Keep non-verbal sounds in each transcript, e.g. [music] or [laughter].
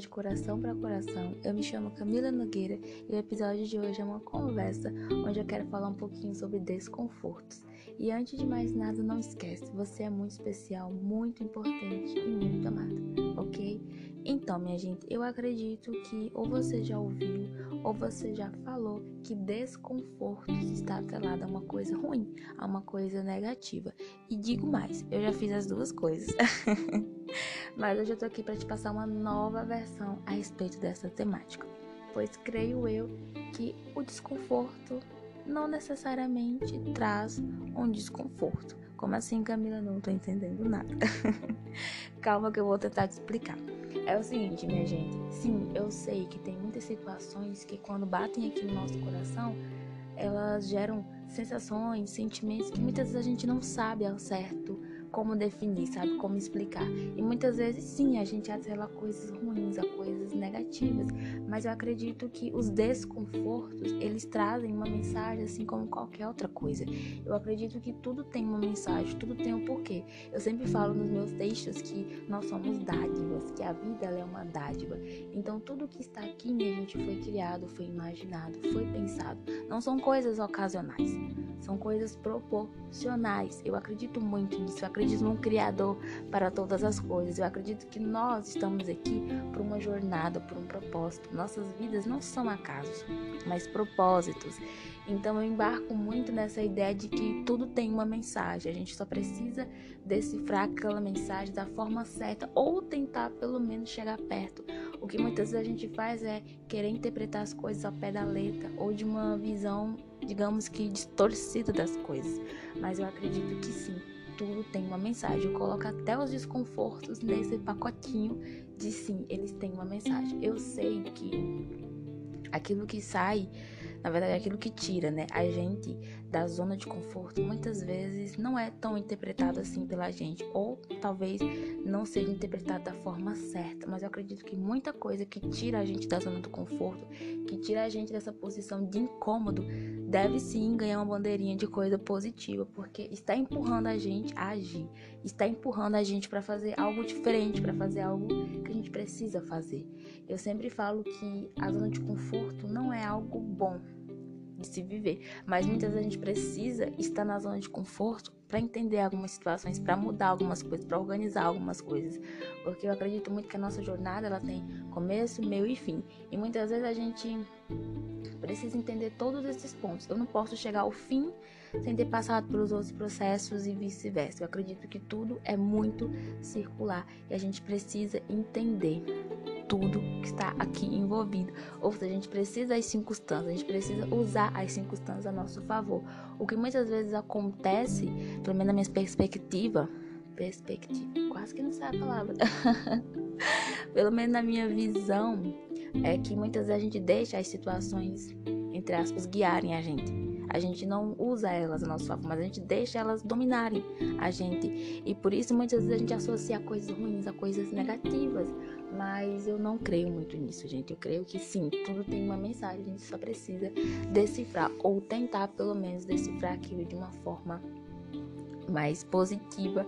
de coração para coração. Eu me chamo Camila Nogueira e o episódio de hoje é uma conversa onde eu quero falar um pouquinho sobre desconfortos. E antes de mais nada, não esquece, você é muito especial, muito importante e muito amada, ok? Então, minha gente, eu acredito que ou você já ouviu ou você já falou que desconforto está atrelado a uma coisa ruim, a uma coisa negativa. E digo mais, eu já fiz as duas coisas. [laughs] Mas hoje eu tô aqui para te passar uma nova versão a respeito dessa temática. Pois creio eu que o desconforto não necessariamente traz um desconforto. Como assim, Camila? Não tô entendendo nada. [laughs] Calma que eu vou tentar te explicar. É o seguinte, minha gente. Sim, eu sei que tem muitas situações que quando batem aqui no nosso coração, elas geram sensações, sentimentos que muitas vezes a gente não sabe ao certo como definir, sabe? Como explicar. E muitas vezes, sim, a gente atrela coisas ruins a coisas negativas, mas eu acredito que os desconfortos, eles trazem uma mensagem assim como qualquer outra coisa. Eu acredito que tudo tem uma mensagem, tudo tem um porquê. Eu sempre falo nos meus textos que nós somos dádivas, que a vida é uma dádiva. Então, tudo que está aqui, minha gente, foi criado, foi imaginado, foi pensado. Não são coisas ocasionais, são coisas proporcionais. Eu acredito muito nisso. Eu acredito num Criador para todas as coisas. Eu acredito que nós estamos aqui por uma jornada, por um propósito. Nossas vidas não são acasos, mas propósitos. Então eu embarco muito nessa ideia de que tudo tem uma mensagem. A gente só precisa decifrar aquela mensagem da forma certa ou tentar pelo menos chegar perto. O que muitas vezes a gente faz é querer interpretar as coisas ao pé da letra ou de uma visão, digamos que distorcida das coisas. Mas eu acredito que sim, tudo tem uma mensagem. Eu coloco até os desconfortos nesse pacotinho de sim, eles têm uma mensagem. Eu sei que aquilo que sai na verdade, é aquilo que tira, né, a gente da zona de conforto, muitas vezes não é tão interpretado assim pela gente, ou talvez não seja interpretado da forma certa, mas eu acredito que muita coisa que tira a gente da zona do conforto, que tira a gente dessa posição de incômodo, deve sim ganhar uma bandeirinha de coisa positiva, porque está empurrando a gente a agir, está empurrando a gente para fazer algo diferente, para fazer algo que a gente precisa fazer. Eu sempre falo que a zona de conforto não é algo bom de se viver, mas muitas vezes a gente precisa estar na zona de conforto para entender algumas situações, para mudar algumas coisas, para organizar algumas coisas, porque eu acredito muito que a nossa jornada ela tem começo, meio e fim, e muitas vezes a gente precisa entender todos esses pontos. Eu não posso chegar ao fim sem ter passado pelos outros processos e vice-versa. Eu acredito que tudo é muito circular e a gente precisa entender tudo que está aqui envolvido. Ou seja, a gente precisa das circunstâncias, a gente precisa usar as circunstâncias a nosso favor. O que muitas vezes acontece, pelo menos na minha perspectiva, perspectiva, quase que não sai a palavra. [laughs] pelo menos na minha visão, é que muitas vezes a gente deixa as situações, entre aspas, guiarem a gente. A gente não usa elas a nosso favor, mas a gente deixa elas dominarem a gente. E por isso muitas vezes a gente associa coisas ruins a coisas negativas. Mas eu não creio muito nisso, gente. Eu creio que sim, tudo tem uma mensagem, a gente só precisa decifrar, ou tentar pelo menos decifrar aquilo de uma forma mais positiva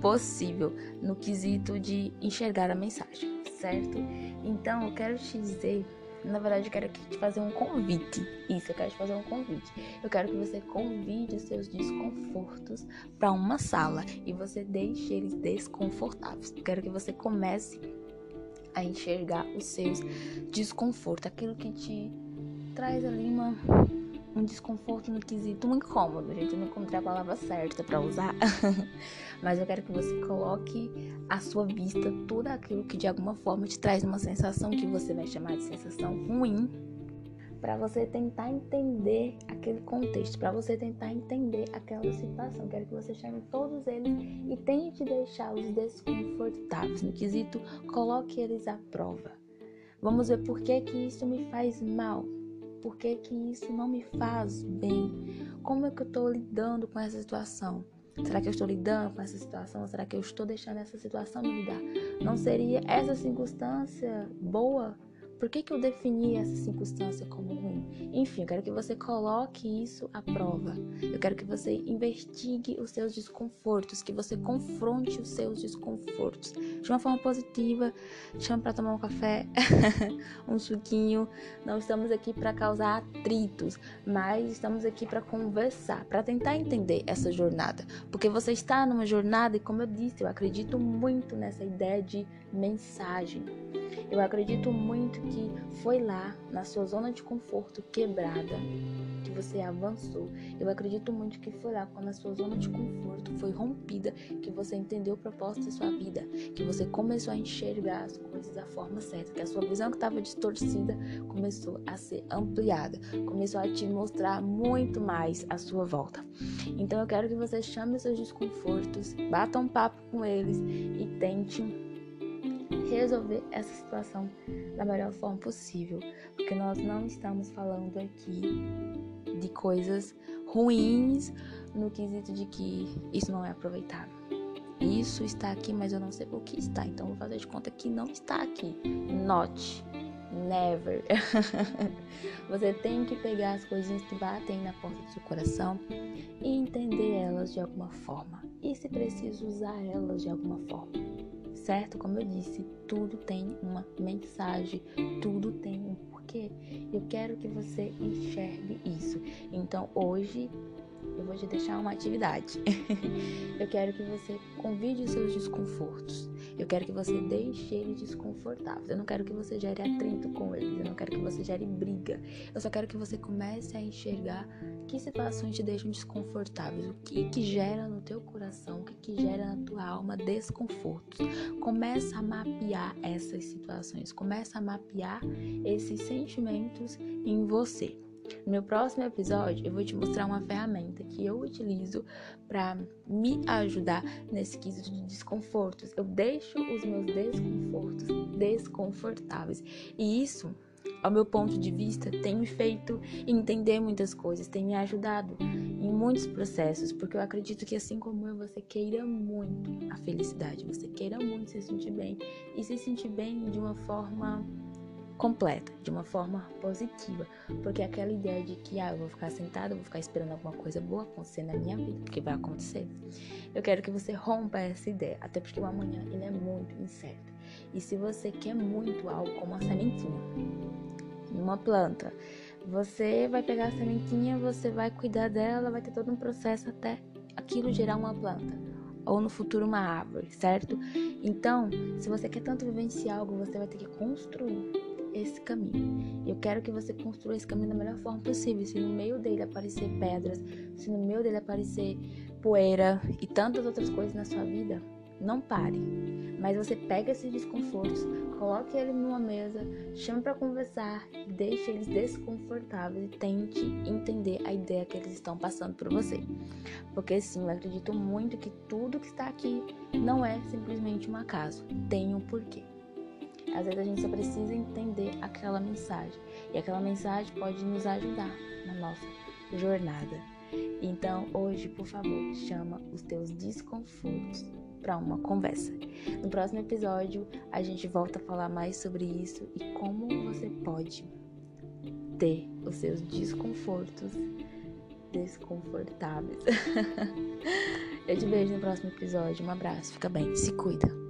possível no quesito de enxergar a mensagem, certo? Então eu quero te dizer na verdade, eu quero te fazer um convite. Isso, eu quero te fazer um convite. Eu quero que você convide os seus desconfortos para uma sala e você deixe eles desconfortáveis. Eu quero que você comece a enxergar os seus desconfortos, aquilo que te traz ali uma, um desconforto no quesito, um incômodo. Gente, eu não encontrei a palavra certa para usar, [laughs] mas eu quero que você coloque à sua vista tudo aquilo que de alguma forma te traz uma sensação que você vai chamar de sensação ruim para você tentar entender aquele contexto, para você tentar entender aquela situação. Quero que você chame todos eles e tente deixá-los desconfortáveis. No quesito, coloque eles à prova. Vamos ver por que, que isso me faz mal. Por que, que isso não me faz bem? Como é que eu estou lidando com essa situação? Será que eu estou lidando com essa situação? Será que eu estou deixando essa situação me lidar? Não seria essa circunstância boa Por que, que eu defini essa circunstância como ruim? Enfim, eu quero que você coloque isso à prova. Eu quero que você investigue os seus desconfortos, que você confronte os seus desconfortos de uma forma positiva. Chama para tomar um café, [laughs] um suquinho. Não estamos aqui para causar atritos, mas estamos aqui para conversar, para tentar entender essa jornada. Porque você está numa jornada e, como eu disse, eu acredito muito nessa ideia de mensagem. Eu acredito muito que foi lá, na sua zona de conforto quebrada, que você avançou. Eu acredito muito que foi lá, quando a sua zona de conforto foi rompida, que você entendeu o propósito da sua vida, que você começou a enxergar as coisas da forma certa, que a sua visão que estava distorcida começou a ser ampliada, começou a te mostrar muito mais à sua volta. Então eu quero que você chame seus desconfortos, bata um papo com eles e tente resolver essa situação da melhor forma possível, porque nós não estamos falando aqui de coisas ruins no quesito de que isso não é aproveitável. Isso está aqui, mas eu não sei o que está, então vou fazer de conta que não está aqui. Note, never. [laughs] Você tem que pegar as coisinhas que batem na porta do seu coração e entender elas de alguma forma. E se preciso usar elas de alguma forma certo? Como eu disse, tudo tem uma mensagem, tudo tem um porquê. Eu quero que você enxergue isso. Então, hoje eu vou te deixar uma atividade. [laughs] eu quero que você convide os seus desconfortos. Eu quero que você deixe eles desconfortáveis. Eu não quero que você gere atrito com eles. Eu não quero que você gere briga. Eu só quero que você comece a enxergar que situações te deixam desconfortáveis. O que que gera no teu coração, o que que gera na tua alma desconfortos. Começa a mapear essas situações. Começa a mapear esses sentimentos em você. No meu próximo episódio, eu vou te mostrar uma ferramenta que eu utilizo para me ajudar nesse quesito de desconfortos. Eu deixo os meus desconfortos desconfortáveis. E isso, ao meu ponto de vista, tem me feito entender muitas coisas, tem me ajudado em muitos processos, porque eu acredito que assim como eu, você queira muito a felicidade, você queira muito se sentir bem e se sentir bem de uma forma completa, de uma forma positiva, porque aquela ideia de que ah, eu vou ficar sentada, vou ficar esperando alguma coisa boa acontecer na minha vida, porque vai acontecer. Eu quero que você rompa essa ideia, até porque o amanhã ele é muito incerto. E se você quer muito algo como uma sementinha, numa planta, você vai pegar a sementinha, você vai cuidar dela, vai ter todo um processo até aquilo gerar uma planta ou no futuro uma árvore, certo? Então, se você quer tanto vivenciar algo, você vai ter que construir esse caminho. Eu quero que você construa esse caminho da melhor forma possível. Se no meio dele aparecer pedras, se no meio dele aparecer poeira e tantas outras coisas na sua vida, não pare. Mas você pega esses desconfortos, coloque ele numa mesa, chame para conversar, deixe eles desconfortáveis e tente entender a ideia que eles estão passando por você. Porque sim, eu acredito muito que tudo que está aqui não é simplesmente um acaso, tem um porquê. Às vezes a gente só precisa entender aquela mensagem. E aquela mensagem pode nos ajudar na nossa jornada. Então, hoje, por favor, chama os teus desconfortos para uma conversa. No próximo episódio, a gente volta a falar mais sobre isso e como você pode ter os seus desconfortos desconfortáveis. [laughs] Eu te vejo no próximo episódio. Um abraço, fica bem, se cuida.